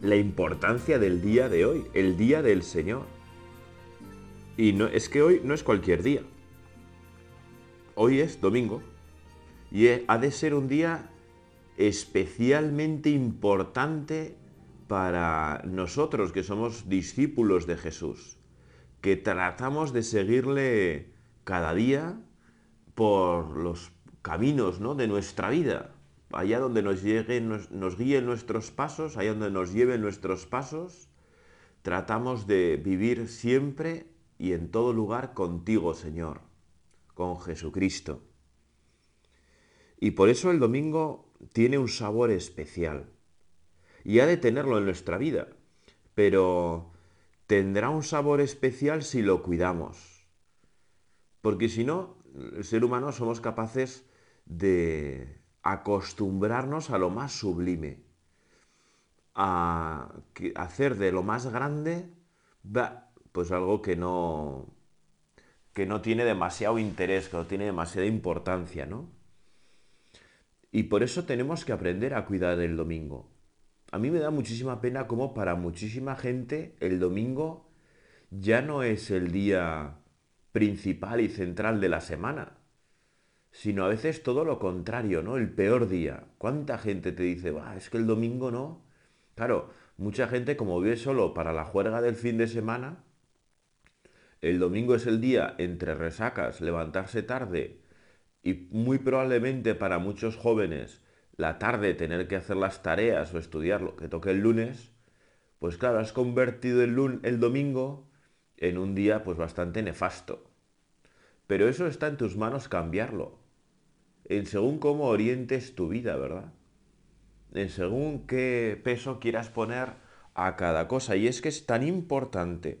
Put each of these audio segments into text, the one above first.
la importancia del día de hoy, el día del Señor. Y no, es que hoy no es cualquier día. Hoy es domingo y ha de ser un día especialmente importante para nosotros que somos discípulos de Jesús, que tratamos de seguirle cada día por los caminos ¿no? de nuestra vida allá donde nos, nos, guíen nuestros pasos, allá donde nos lleven nuestros pasos, tratamos de vivir siempre y en todo lugar contigo, Señor, con Jesucristo. Y por eso el domingo tiene un sabor especial. Y ha de tenerlo en nuestra vida, pero tendrá un sabor especial si lo cuidamos. Porque si no, el ser humano somos capaces de acostumbrarnos a lo más sublime, a hacer de lo más grande pues algo que no que no tiene demasiado interés, que no tiene demasiada importancia, ¿no? Y por eso tenemos que aprender a cuidar el domingo. A mí me da muchísima pena como para muchísima gente el domingo ya no es el día principal y central de la semana sino a veces todo lo contrario, ¿no? El peor día. ¿Cuánta gente te dice, va, es que el domingo no? Claro, mucha gente como vive solo para la juerga del fin de semana, el domingo es el día entre resacas, levantarse tarde y muy probablemente para muchos jóvenes la tarde tener que hacer las tareas o estudiar lo que toque el lunes, pues claro, has convertido el, el domingo en un día pues bastante nefasto. Pero eso está en tus manos cambiarlo en según cómo orientes tu vida, ¿verdad? En según qué peso quieras poner a cada cosa. Y es que es tan importante,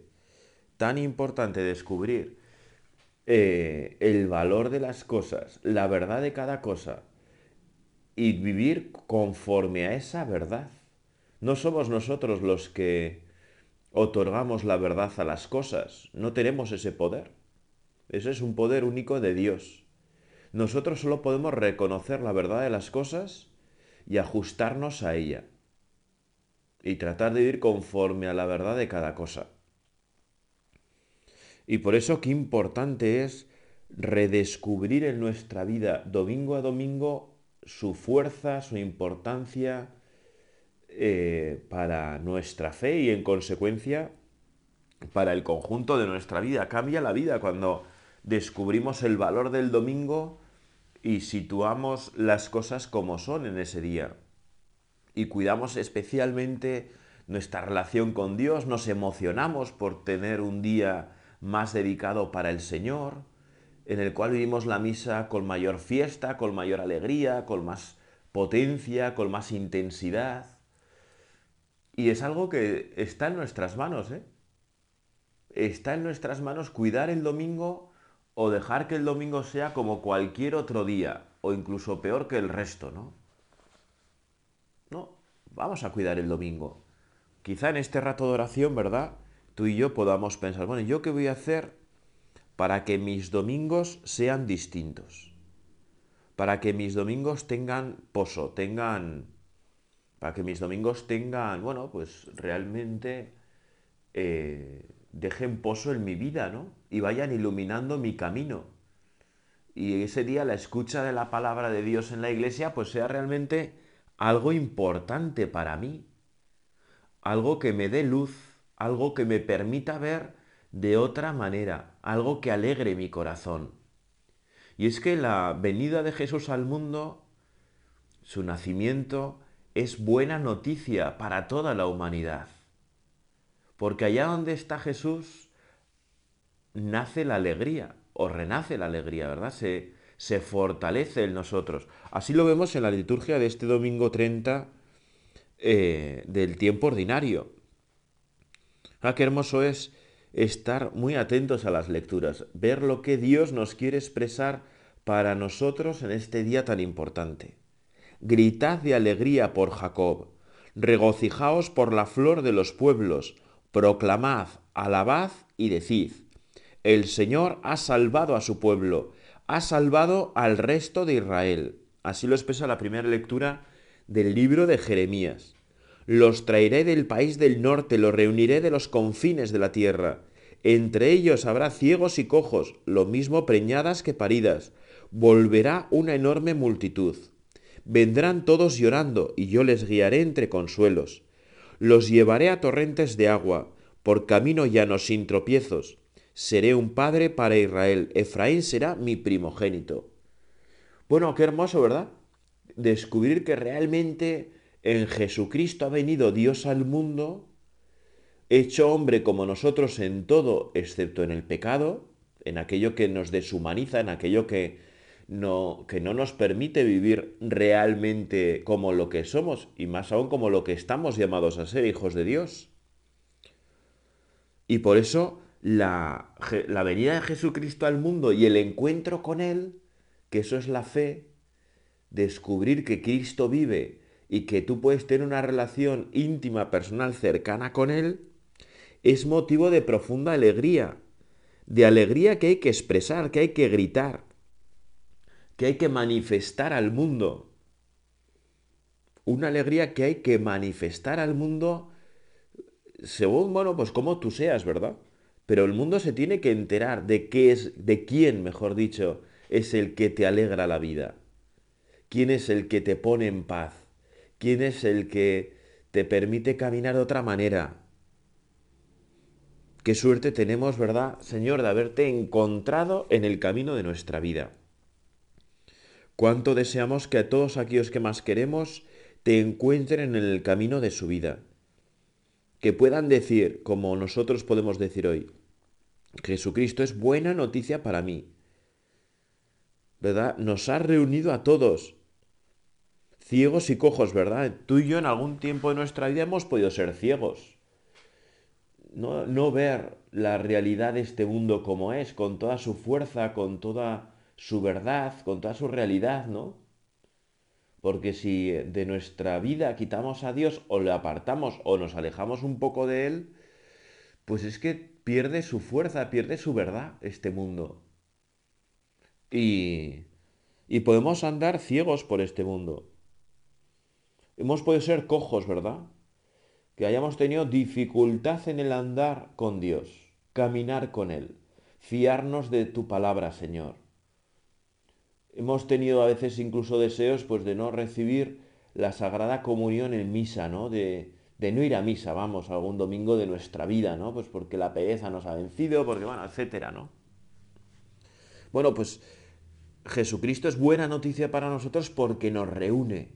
tan importante descubrir eh, el valor de las cosas, la verdad de cada cosa y vivir conforme a esa verdad. No somos nosotros los que otorgamos la verdad a las cosas, no tenemos ese poder. Ese es un poder único de Dios. Nosotros solo podemos reconocer la verdad de las cosas y ajustarnos a ella. Y tratar de vivir conforme a la verdad de cada cosa. Y por eso qué importante es redescubrir en nuestra vida domingo a domingo su fuerza, su importancia eh, para nuestra fe y en consecuencia para el conjunto de nuestra vida. Cambia la vida cuando descubrimos el valor del domingo y situamos las cosas como son en ese día. Y cuidamos especialmente nuestra relación con Dios, nos emocionamos por tener un día más dedicado para el Señor, en el cual vivimos la misa con mayor fiesta, con mayor alegría, con más potencia, con más intensidad. Y es algo que está en nuestras manos, ¿eh? Está en nuestras manos cuidar el domingo o dejar que el domingo sea como cualquier otro día, o incluso peor que el resto, ¿no? No, vamos a cuidar el domingo. Quizá en este rato de oración, ¿verdad? Tú y yo podamos pensar, bueno, ¿yo qué voy a hacer para que mis domingos sean distintos? Para que mis domingos tengan pozo, tengan... Para que mis domingos tengan, bueno, pues realmente... Eh, dejen pozo en mi vida, ¿no? Y vayan iluminando mi camino. Y ese día la escucha de la palabra de Dios en la iglesia pues sea realmente algo importante para mí. Algo que me dé luz, algo que me permita ver de otra manera, algo que alegre mi corazón. Y es que la venida de Jesús al mundo, su nacimiento, es buena noticia para toda la humanidad. Porque allá donde está Jesús, nace la alegría, o renace la alegría, ¿verdad? Se, se fortalece en nosotros. Así lo vemos en la liturgia de este domingo 30 eh, del tiempo ordinario. Ah, qué hermoso es estar muy atentos a las lecturas, ver lo que Dios nos quiere expresar para nosotros en este día tan importante. Gritad de alegría por Jacob, regocijaos por la flor de los pueblos, proclamad, alabad y decid, el Señor ha salvado a su pueblo, ha salvado al resto de Israel. Así lo expresa la primera lectura del libro de Jeremías. Los traeré del país del norte, los reuniré de los confines de la tierra. Entre ellos habrá ciegos y cojos, lo mismo preñadas que paridas. Volverá una enorme multitud. Vendrán todos llorando, y yo les guiaré entre consuelos. Los llevaré a torrentes de agua, por camino llano sin tropiezos. Seré un padre para Israel. Efraín será mi primogénito. Bueno, qué hermoso, ¿verdad? Descubrir que realmente en Jesucristo ha venido Dios al mundo, hecho hombre como nosotros en todo, excepto en el pecado, en aquello que nos deshumaniza, en aquello que que no nos permite vivir realmente como lo que somos y más aún como lo que estamos llamados a ser hijos de Dios. Y por eso la, la venida de Jesucristo al mundo y el encuentro con Él, que eso es la fe, descubrir que Cristo vive y que tú puedes tener una relación íntima, personal, cercana con Él, es motivo de profunda alegría, de alegría que hay que expresar, que hay que gritar, que hay que manifestar al mundo. Una alegría que hay que manifestar al mundo según, bueno, pues como tú seas, ¿verdad? Pero el mundo se tiene que enterar de qué es, de quién, mejor dicho, es el que te alegra la vida. ¿Quién es el que te pone en paz? ¿Quién es el que te permite caminar de otra manera? Qué suerte tenemos, ¿verdad, Señor, de haberte encontrado en el camino de nuestra vida. Cuánto deseamos que a todos aquellos que más queremos te encuentren en el camino de su vida. Que puedan decir, como nosotros podemos decir hoy, Jesucristo es buena noticia para mí. ¿Verdad? Nos ha reunido a todos ciegos y cojos, ¿verdad? Tú y yo en algún tiempo de nuestra vida hemos podido ser ciegos. No, no ver la realidad de este mundo como es, con toda su fuerza, con toda su verdad, con toda su realidad, ¿no? Porque si de nuestra vida quitamos a Dios o le apartamos o nos alejamos un poco de Él, pues es que pierde su fuerza, pierde su verdad este mundo. Y, y podemos andar ciegos por este mundo. Hemos podido ser cojos, ¿verdad? Que hayamos tenido dificultad en el andar con Dios, caminar con Él, fiarnos de tu palabra, Señor. Hemos tenido a veces incluso deseos pues de no recibir la Sagrada Comunión en misa, ¿no? De, de no ir a misa, vamos, algún domingo de nuestra vida, ¿no? Pues porque la pereza nos ha vencido, porque, bueno, etcétera, ¿no? Bueno, pues Jesucristo es buena noticia para nosotros porque nos reúne,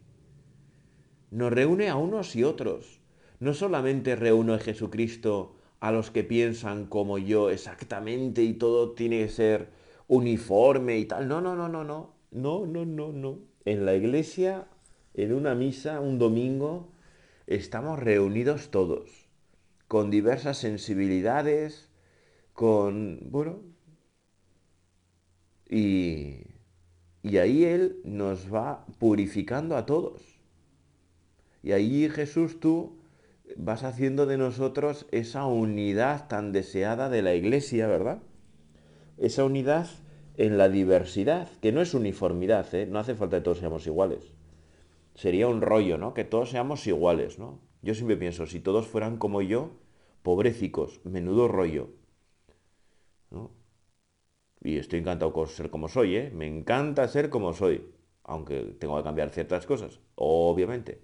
nos reúne a unos y otros. No solamente reúne a Jesucristo a los que piensan como yo exactamente y todo tiene que ser uniforme y tal. No, no, no, no, no. No, no, no, no. En la iglesia, en una misa, un domingo, estamos reunidos todos, con diversas sensibilidades, con, bueno, y, y ahí Él nos va purificando a todos. Y ahí Jesús tú vas haciendo de nosotros esa unidad tan deseada de la iglesia, ¿verdad? Esa unidad en la diversidad, que no es uniformidad, ¿eh? no hace falta que todos seamos iguales. Sería un rollo, ¿no? Que todos seamos iguales, ¿no? Yo siempre pienso, si todos fueran como yo, pobrecicos, menudo rollo. Y estoy encantado con ser como soy, ¿eh? Me encanta ser como soy, aunque tengo que cambiar ciertas cosas, obviamente.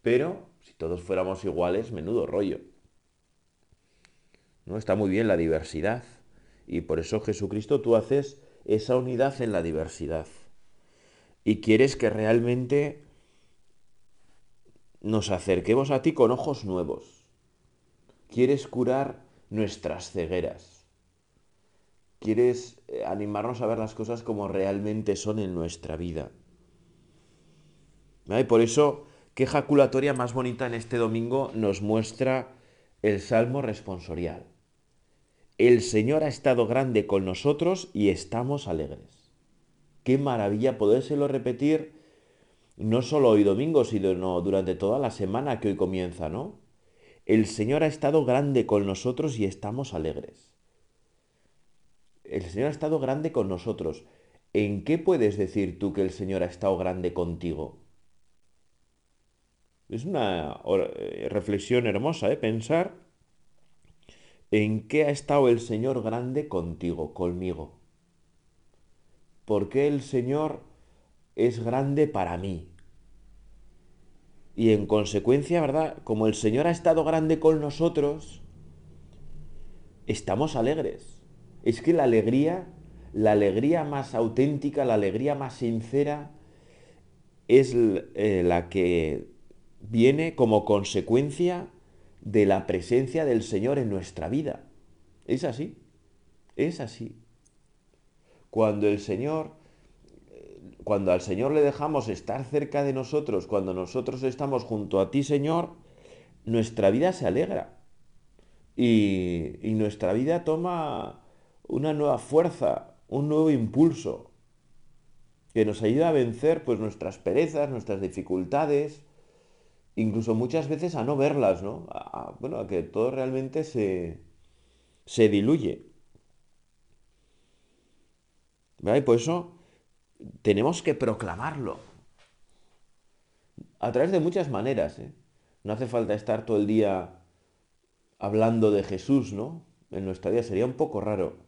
Pero si todos fuéramos iguales, menudo rollo. ¿No? Está muy bien la diversidad. Y por eso Jesucristo tú haces esa unidad en la diversidad. Y quieres que realmente nos acerquemos a ti con ojos nuevos. Quieres curar nuestras cegueras. Quieres eh, animarnos a ver las cosas como realmente son en nuestra vida. Y por eso ¿Qué ejaculatoria más bonita en este domingo nos muestra el Salmo responsorial? El Señor ha estado grande con nosotros y estamos alegres. Qué maravilla podérselo repetir no solo hoy domingo, sino durante toda la semana que hoy comienza, ¿no? El Señor ha estado grande con nosotros y estamos alegres. El Señor ha estado grande con nosotros. ¿En qué puedes decir tú que el Señor ha estado grande contigo? Es una eh, reflexión hermosa, ¿eh? Pensar en qué ha estado el Señor grande contigo, conmigo. ¿Por qué el Señor es grande para mí? Y en consecuencia, ¿verdad? Como el Señor ha estado grande con nosotros, estamos alegres. Es que la alegría, la alegría más auténtica, la alegría más sincera, es eh, la que viene como consecuencia de la presencia del Señor en nuestra vida. Es así, es así. Cuando el Señor, cuando al Señor le dejamos estar cerca de nosotros, cuando nosotros estamos junto a ti, Señor, nuestra vida se alegra. Y, y nuestra vida toma una nueva fuerza, un nuevo impulso, que nos ayuda a vencer pues nuestras perezas, nuestras dificultades, incluso muchas veces a no verlas, ¿no? A, bueno, a que todo realmente se, se diluye. ¿Vale? Y por eso tenemos que proclamarlo. A través de muchas maneras. ¿eh? No hace falta estar todo el día hablando de Jesús, ¿no? En nuestra vida sería un poco raro.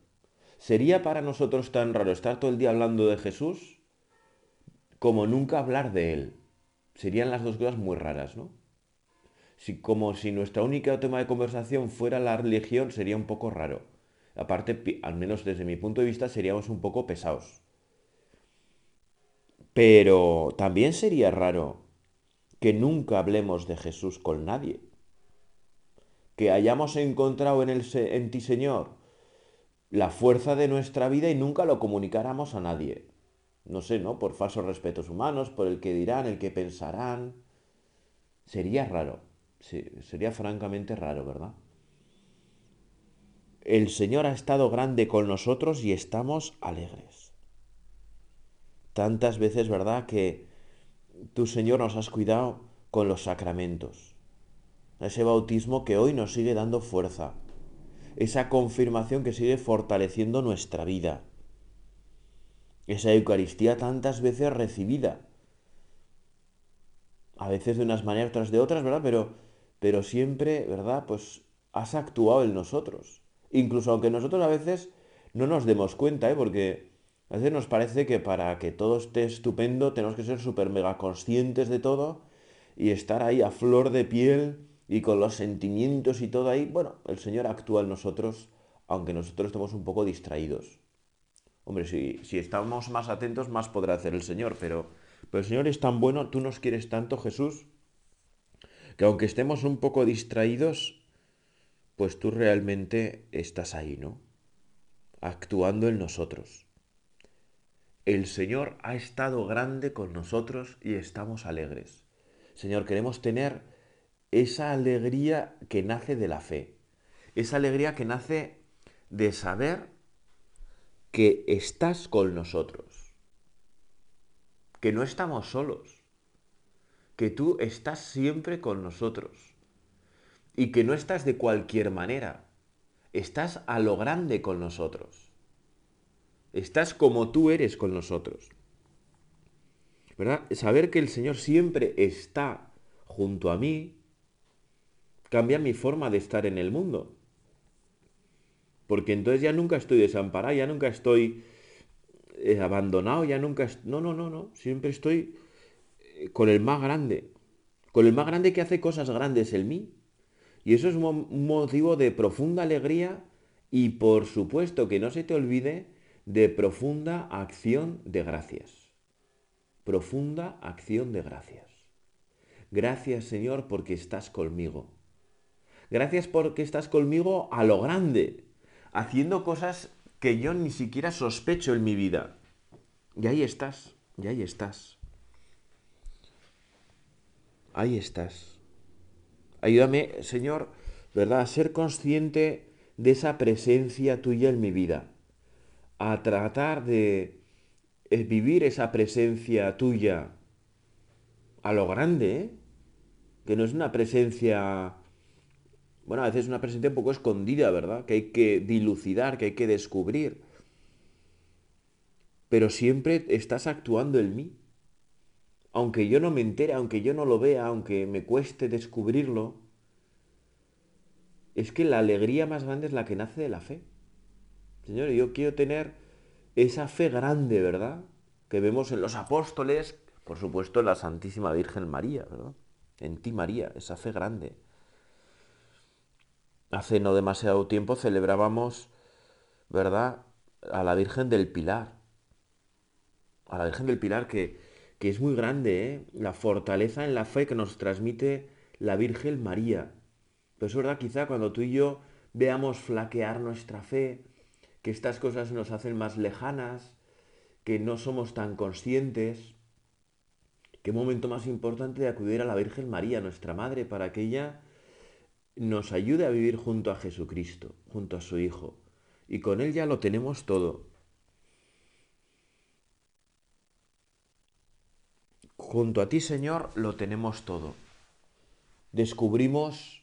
¿Sería para nosotros tan raro estar todo el día hablando de Jesús como nunca hablar de Él? Serían las dos cosas muy raras, ¿no? Si, como si nuestra única tema de conversación fuera la religión, sería un poco raro. Aparte, al menos desde mi punto de vista, seríamos un poco pesados. Pero también sería raro que nunca hablemos de Jesús con nadie. Que hayamos encontrado en, el, en ti, Señor, la fuerza de nuestra vida y nunca lo comunicáramos a nadie no sé, ¿no? Por falsos respetos humanos, por el que dirán, el que pensarán. Sería raro, sería francamente raro, ¿verdad? El Señor ha estado grande con nosotros y estamos alegres. Tantas veces, ¿verdad?, que tú, Señor, nos has cuidado con los sacramentos. Ese bautismo que hoy nos sigue dando fuerza. Esa confirmación que sigue fortaleciendo nuestra vida esa Eucaristía tantas veces recibida. A veces de unas maneras, otras de otras, ¿verdad? Pero, pero siempre, ¿verdad? Pues has actuado en nosotros. Incluso aunque nosotros a veces no nos demos cuenta, ¿eh? Porque a veces nos parece que para que todo esté estupendo tenemos que ser súper mega conscientes de todo y estar ahí a flor de piel y con los sentimientos y todo ahí. Bueno, el Señor actúa en nosotros, aunque nosotros estemos un poco distraídos. Hombre, si, estamos más atentos, más podrá hacer el Señor, pero, pero el Señor es tan bueno, tú nos quieres tanto, Jesús, que aunque estemos un poco distraídos, pues tú realmente estás ahí, ¿no? Actuando en nosotros. El Señor ha estado grande con nosotros y estamos alegres. Señor, queremos tener esa alegría que nace de la fe, esa alegría que nace de saber que estás con nosotros, que no estamos solos, que tú estás siempre con nosotros y que no estás de cualquier manera, estás a lo grande con nosotros, estás como tú eres con nosotros. ¿Verdad? Saber que el Señor siempre está junto a mí cambia mi forma de estar en el mundo. Porque entonces ya nunca estoy desamparado, ya nunca estoy eh, abandonado, ya nunca... No, no, no, no. Siempre estoy eh, con el más grande. Con el más grande que hace cosas grandes en mí. Y eso es un motivo de profunda alegría y por supuesto que no se te olvide de profunda acción de gracias. Profunda acción de gracias. Gracias Señor porque estás conmigo. Gracias porque estás conmigo a lo grande, haciendo cosas que yo ni siquiera sospecho en mi vida. Y ahí estás, y ahí estás. Ahí estás. Ayúdame, Señor, ¿verdad? A ser consciente de esa presencia tuya en mi vida, a tratar de eh, vivir esa presencia tuya a lo grande, ¿eh? que no es una presencia, bueno, a veces es una presencia un poco escondida, ¿verdad? Que hay que dilucidar, que hay que descubrir. Pero siempre estás actuando en mí. Aunque yo no me entere, aunque yo no lo vea, aunque me cueste descubrirlo, es que la alegría más grande es la que nace de la fe. Señor, yo quiero tener esa fe grande, ¿verdad? Que vemos en los apóstoles, por supuesto en la Santísima Virgen María, ¿verdad? En ti María, esa fe grande. Hace no demasiado tiempo celebrábamos, ¿verdad? A la Virgen del Pilar. A la Virgen del Pilar que, que es muy grande, ¿eh? La fortaleza en la fe que nos transmite la Virgen María. Pero es verdad, quizá cuando tú y yo veamos flaquear nuestra fe, que estas cosas nos hacen más lejanas, que no somos tan conscientes, qué momento más importante de acudir a la Virgen María, nuestra Madre, para que ella nos ayude a vivir junto a Jesucristo, junto a su Hijo. Y con Él ya lo tenemos todo. Junto a ti, Señor, lo tenemos todo. Descubrimos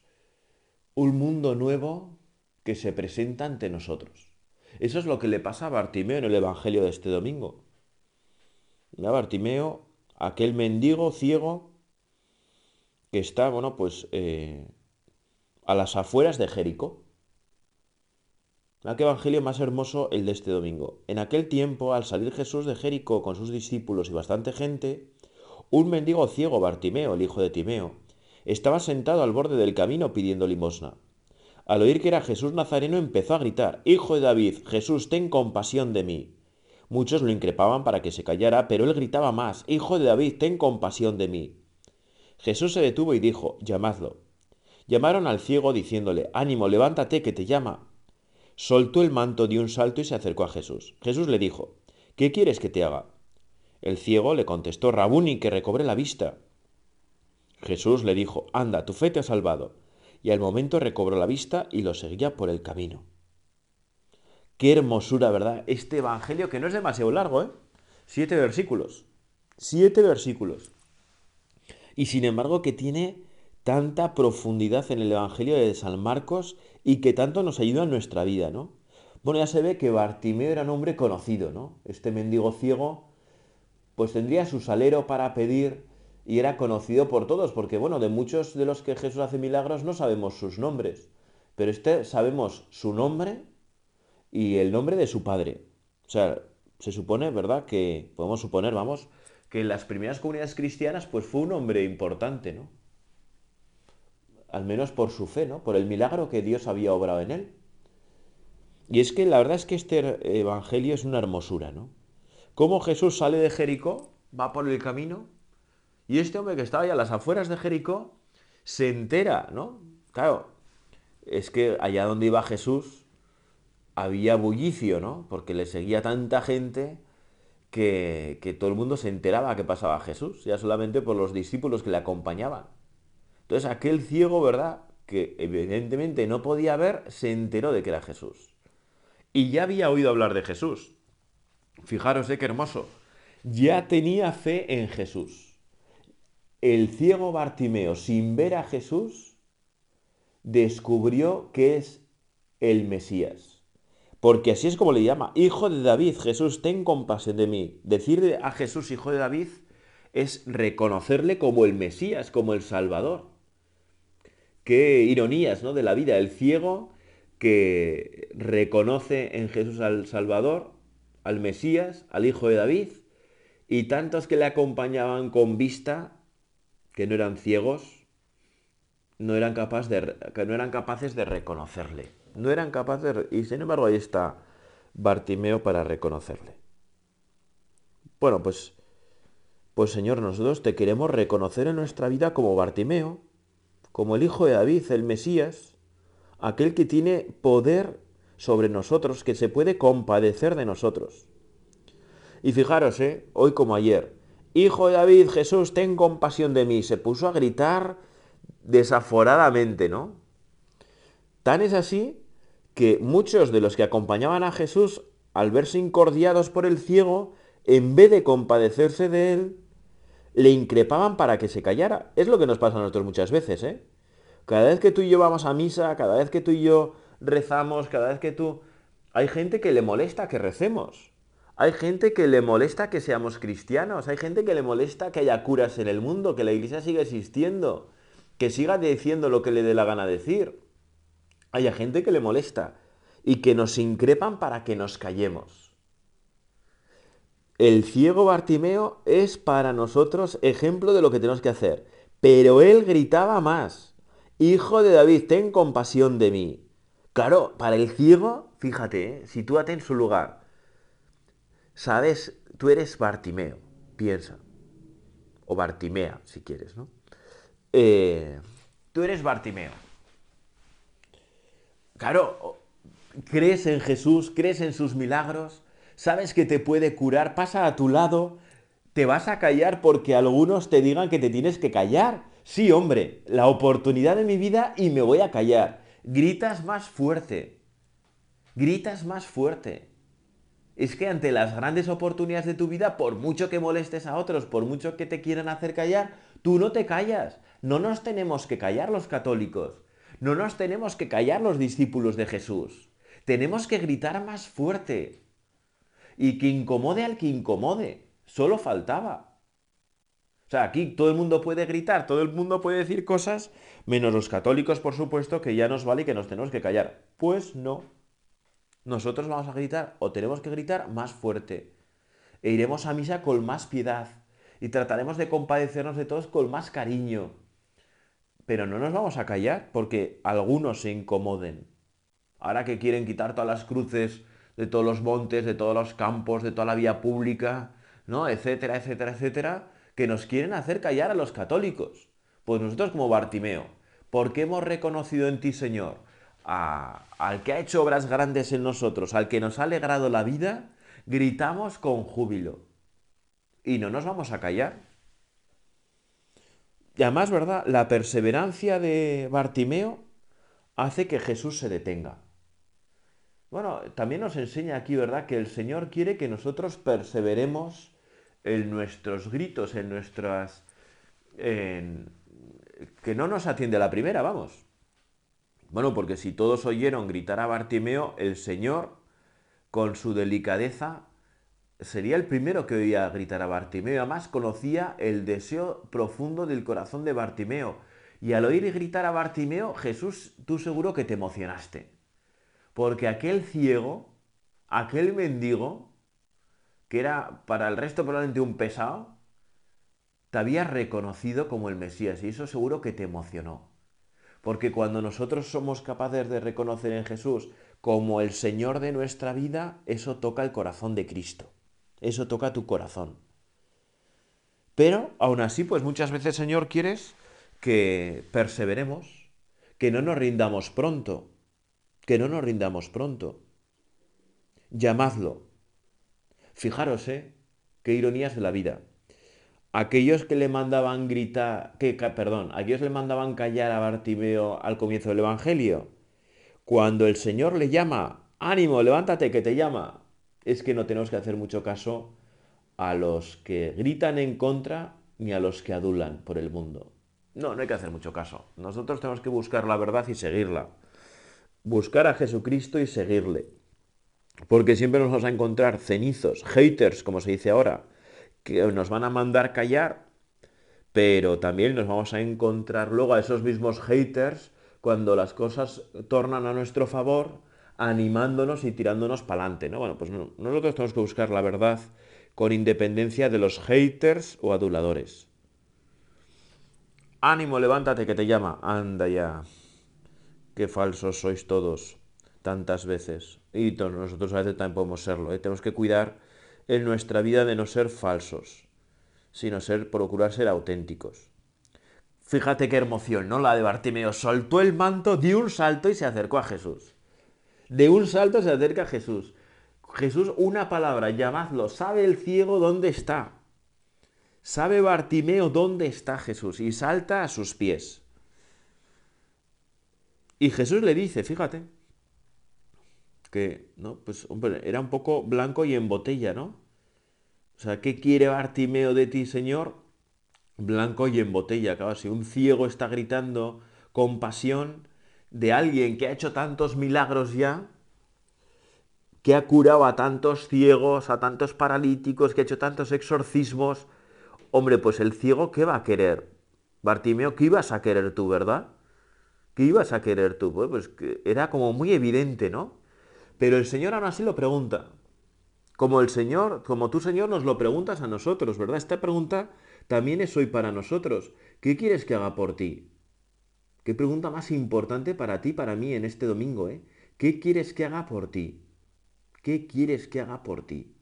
un mundo nuevo que se presenta ante nosotros. Eso es lo que le pasa a Bartimeo en el Evangelio de este domingo. A Bartimeo, aquel mendigo ciego que está, bueno, pues eh, a las afueras de Jericó. qué evangelio más hermoso el de este domingo. En aquel tiempo, al salir Jesús de Jericó con sus discípulos y bastante gente, un mendigo ciego, Bartimeo, el hijo de Timeo, estaba sentado al borde del camino pidiendo limosna. Al oír que era Jesús Nazareno empezó a gritar, Hijo de David, Jesús, ten compasión de mí. Muchos lo increpaban para que se callara, pero él gritaba más, Hijo de David, ten compasión de mí. Jesús se detuvo y dijo, Llamadlo. Llamaron al ciego diciéndole, Ánimo, levántate, que te llama. Soltó el manto de un salto y se acercó a Jesús. Jesús le dijo, ¿Qué quieres que te haga? El ciego le contestó, Rabuni, que recobre la vista. Jesús le dijo, anda, tu fe te ha salvado. Y al momento recobró la vista y lo seguía por el camino. Qué hermosura, ¿verdad? Este Evangelio que no es demasiado largo, ¿eh? Siete versículos. Siete versículos. Y sin embargo que tiene tanta profundidad en el Evangelio de San Marcos y que tanto nos ayuda en nuestra vida, ¿no? Bueno, ya se ve que Bartimeo era un hombre conocido, ¿no? Este mendigo ciego, pues tendría su salero para pedir y era conocido por todos, porque bueno, de muchos de los que Jesús hace milagros no sabemos sus nombres, pero este sabemos su nombre y el nombre de su padre. O sea, se supone, ¿verdad? Que podemos suponer, vamos, que en las primeras comunidades cristianas pues fue un hombre importante, ¿no? Al menos por su fe, ¿no? Por el milagro que Dios había obrado en él. Y es que la verdad es que este evangelio es una hermosura, ¿no? Cómo Jesús sale de Jericó, va por el camino y este hombre que estaba allá a las afueras de Jericó se entera, ¿no? Claro, es que allá donde iba Jesús había bullicio, ¿no? Porque le seguía tanta gente que, que todo el mundo se enteraba que pasaba Jesús, ya solamente por los discípulos que le acompañaban. Entonces aquel ciego, ¿verdad? Que evidentemente no podía ver, se enteró de que era Jesús. Y ya había oído hablar de Jesús. Fijaros, ¿eh? qué hermoso. Ya tenía fe en Jesús el ciego Bartimeo, sin ver a Jesús, descubrió que es el Mesías. Porque así es como le llama, Hijo de David, Jesús, ten compasión de mí. Decir a Jesús, Hijo de David, es reconocerle como el Mesías, como el Salvador. Qué ironías, ¿no? De la vida. El ciego que reconoce en Jesús al Salvador, al Mesías, al Hijo de David, y tantos que le acompañaban con vista que no eran ciegos, no eran, de, que no eran capaces de reconocerle. No eran capaces y sin embargo ahí está Bartimeo para reconocerle. Bueno, pues, pues Señor, nosotros te queremos reconocer en nuestra vida como Bartimeo, como el Hijo de David, el Mesías, aquel que tiene poder sobre nosotros, que se puede compadecer de nosotros. Y fijaros, ¿eh? hoy como ayer, Hijo de David, Jesús, ten compasión de mí. Se puso a gritar desaforadamente, ¿no? Tan es así que muchos de los que acompañaban a Jesús, al verse incordiados por el ciego, en vez de compadecerse de él, le increpaban para que se callara. Es lo que nos pasa a nosotros muchas veces, ¿eh? Cada vez que tú y yo vamos a misa, cada vez que tú y yo rezamos, cada vez que tú... Hay gente que le molesta que recemos. Hay gente que le molesta que seamos cristianos. Hay gente que le molesta que haya curas en el mundo, que la iglesia siga existiendo, que siga diciendo lo que le dé la gana decir. Hay gente que le molesta y que nos increpan para que nos callemos. El ciego Bartimeo es para nosotros ejemplo de lo que tenemos que hacer. Pero él gritaba más. Hijo de David, ten compasión de mí. Claro, para el ciego, fíjate, ¿eh? sitúate en su lugar. Sabes, tú eres Bartimeo, piensa. O Bartimea, si quieres, ¿no? Eh, tú eres Bartimeo. Claro, crees en Jesús, crees en sus milagros, sabes que te puede curar, pasa a tu lado, te vas a callar porque algunos te digan que te tienes que callar. Sí, hombre, la oportunidad de mi vida y me voy a callar. Gritas más fuerte. Gritas más fuerte. Es que ante las grandes oportunidades de tu vida, por mucho que molestes a otros, por mucho que te quieran hacer callar, tú no te callas. No nos tenemos que callar los católicos. No nos tenemos que callar los discípulos de Jesús. Tenemos que gritar más fuerte y que incomode al que incomode. Solo faltaba. O sea, aquí todo el mundo puede gritar, todo el mundo puede decir cosas, menos los católicos, por supuesto, que ya nos vale y que nos tenemos que callar. Pues no. Nosotros vamos a gritar o tenemos que gritar más fuerte. E iremos a misa con más piedad y trataremos de compadecernos de todos con más cariño. Pero no nos vamos a callar porque algunos se incomoden. Ahora que quieren quitar todas las cruces de todos los montes, de todos los campos, de toda la vía pública, ¿no? etcétera, etcétera, etcétera, que nos quieren hacer callar a los católicos. Pues nosotros como Bartimeo, ¿por qué hemos reconocido en ti, Señor, al que ha hecho obras grandes en nosotros, al que nos ha alegrado la vida, gritamos con júbilo. Y no nos vamos a callar. Y además, ¿verdad? La perseverancia de Bartimeo hace que Jesús se detenga. Bueno, también nos enseña aquí, ¿verdad?, que el Señor quiere que nosotros perseveremos en nuestros gritos, en nuestras... que no nos atiende la primera, vamos. Bueno, porque si todos oyeron gritar a Bartimeo, el Señor, con su delicadeza, sería el primero que oía gritar a Bartimeo. Además, conocía el deseo profundo del corazón de Bartimeo. Y al oír gritar a Bartimeo, Jesús, tú seguro que te emocionaste. Porque aquel ciego, aquel mendigo, que era para el resto probablemente un pesado, te había reconocido como el Mesías y eso seguro que te emocionó. Porque cuando nosotros somos capaces de reconocer en Jesús como el Señor de nuestra vida, eso toca el corazón de Cristo. Eso toca tu corazón. Pero aún así, pues muchas veces, Señor, quieres que perseveremos, que no nos rindamos pronto, que no nos rindamos pronto. Llamadlo. Fijaros, ¿eh? Qué ironías de la vida. Aquellos que le mandaban gritar, que, perdón, aquellos le mandaban callar a Bartimeo al comienzo del Evangelio, cuando el Señor le llama, ánimo, levántate, que te llama, es que no tenemos que hacer mucho caso a los que gritan en contra ni a los que adulan por el mundo. No, no hay que hacer mucho caso. Nosotros tenemos que buscar la verdad y seguirla buscar a Jesucristo y seguirle. Porque siempre nos vamos a encontrar cenizos, haters, como se dice ahora, que nos van a mandar callar, pero también nos vamos a encontrar luego a esos mismos haters cuando las cosas tornan a nuestro favor, animándonos y tirándonos para adelante. ¿no? Bueno, pues nosotros tenemos que buscar la verdad con independencia de los haters o aduladores. Ánimo, levántate que te llama. Anda ya qué falsos sois todos tantas veces. Y nosotros a veces también podemos serlo. ¿eh? Tenemos que cuidar en nuestra vida de no ser falsos, sino ser, procurar ser auténticos. Fíjate qué emoción, ¿no? La de Bartimeo. Soltó el manto, dio un salto y se acercó a Jesús. De un salto se acerca a Jesús. Jesús, una palabra, llamadlo. Sabe el ciego dónde está. Sabe Bartimeo dónde está Jesús y salta a sus pies. Y Jesús le dice, fíjate, que, ¿no? Pues, era un poco blanco y en botella, ¿no? O sea, ¿qué quiere Bartimeo de ti, Señor? Blanco y en botella, claro, si un ciego está gritando con pasión de alguien que ha hecho tantos milagros ya, que ha curado a tantos ciegos, a tantos paralíticos, que ha hecho tantos exorcismos, hombre, pues el ciego, ¿qué va a querer? Bartimeo, ¿qué ibas a querer tú, verdad? ¿Qué ibas a querer tú? Pues, era como muy evidente, ¿no? Pero el Señor aún así lo pregunta. Como el Señor, como tú, Señor, nos lo preguntas a nosotros, ¿verdad? Esta pregunta también es hoy para nosotros. ¿Qué quieres que haga por ti? Qué pregunta más importante para ti, para mí en este domingo, ¿eh? ¿Qué quieres que haga por ti? ¿Qué quieres que haga por ti?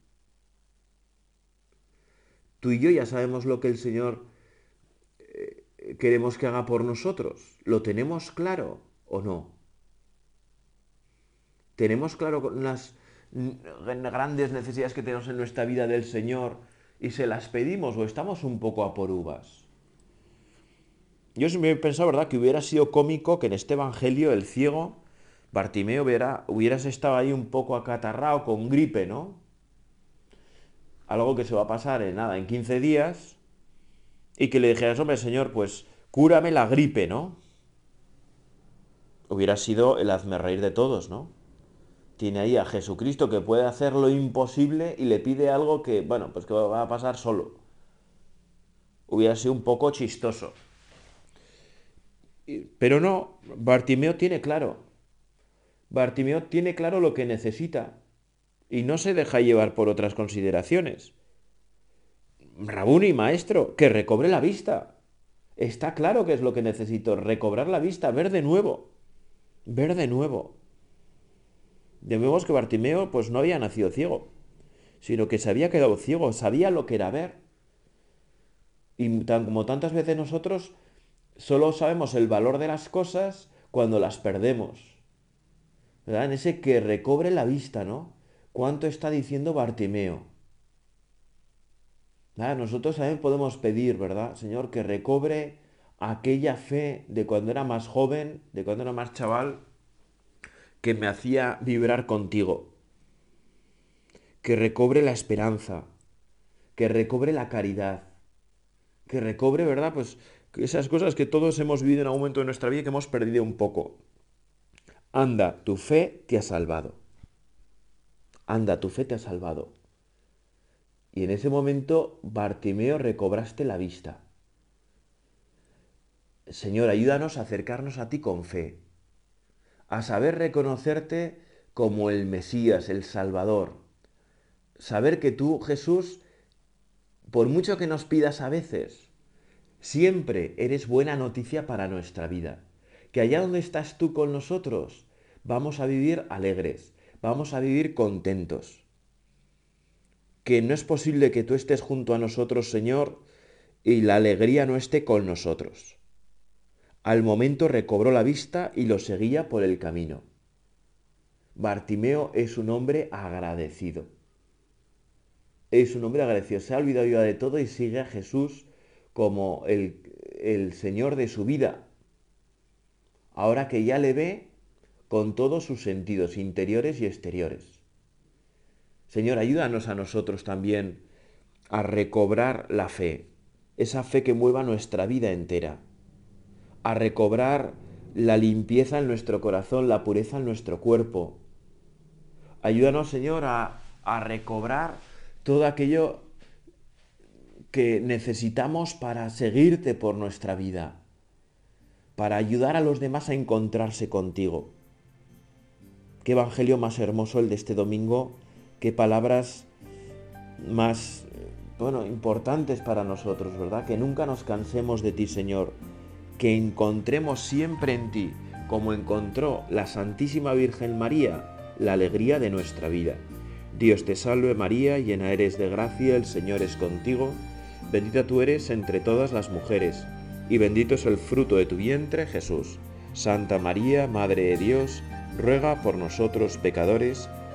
Tú y yo ya sabemos lo que el Señor queremos que haga por nosotros. ¿Lo tenemos claro o no? ¿Tenemos claro las grandes necesidades que tenemos en nuestra vida del Señor y se las pedimos o estamos un poco a por uvas? Yo siempre he pensado, ¿verdad?, que hubiera sido cómico que en este Evangelio el ciego Bartimeo hubiera, hubieras estado ahí un poco acatarrado con gripe, ¿no? Algo que se va a pasar en nada, en 15 días, y que le dijeras, hombre, señor, pues cúrame la gripe, ¿no? Hubiera sido el hazme reír de todos, ¿no? Tiene ahí a Jesucristo que puede hacer lo imposible y le pide algo que, bueno, pues que va a pasar solo. Hubiera sido un poco chistoso. Pero no, Bartimeo tiene claro, Bartimeo tiene claro lo que necesita y no se deja llevar por otras consideraciones. Rabuni, maestro, que recobre la vista. Está claro que es lo que necesito, recobrar la vista, ver de nuevo. Ver de nuevo. Debemos que Bartimeo pues no había nacido ciego, sino que se había quedado ciego, sabía lo que era ver. Y tan, como tantas veces nosotros solo sabemos el valor de las cosas cuando las perdemos. En ese que recobre la vista, ¿no? ¿Cuánto está diciendo Bartimeo? Nosotros también podemos pedir, ¿verdad? Señor, que recobre aquella fe de cuando era más joven, de cuando era más chaval, que me hacía vibrar contigo. Que recobre la esperanza, que recobre la caridad, que recobre, ¿verdad? Pues esas cosas que todos hemos vivido en algún momento de nuestra vida y que hemos perdido un poco. Anda, tu fe te ha salvado. Anda, tu fe te ha salvado. Y en ese momento, Bartimeo, recobraste la vista. Señor, ayúdanos a acercarnos a ti con fe, a saber reconocerte como el Mesías, el Salvador. Saber que tú, Jesús, por mucho que nos pidas a veces, siempre eres buena noticia para nuestra vida que allá donde estás tú con nosotros, vamos a vivir alegres, vamos a vivir contentos. Que no es posible que tú estés junto a nosotros, Señor, y la alegría no esté con nosotros. Al momento recobró la vista y lo seguía por el camino. Bartimeo es un hombre agradecido. Es un hombre agradecido. Se ha olvidado ya de todo y sigue a Jesús como el, el Señor de su vida, ahora que ya le ve con todos sus sentidos interiores y exteriores. Señor, ayúdanos a nosotros también a recobrar la fe, esa fe que mueva nuestra vida entera, a recobrar la limpieza en nuestro corazón, la pureza en nuestro cuerpo. Ayúdanos, Señor, a, a recobrar todo aquello que necesitamos para seguirte por nuestra vida para ayudar a los demás a encontrarse contigo. Qué evangelio más hermoso el de este domingo, qué palabras más, bueno, importantes para nosotros, ¿verdad? Que nunca nos cansemos de ti, Señor, que encontremos siempre en ti, como encontró la Santísima Virgen María, la alegría de nuestra vida. Dios te salve María, llena eres de gracia, el Señor es contigo, bendita tú eres entre todas las mujeres y bendito es el fruto de tu vientre, Jesús. Santa María, Madre de Dios, ruega por nosotros pecadores,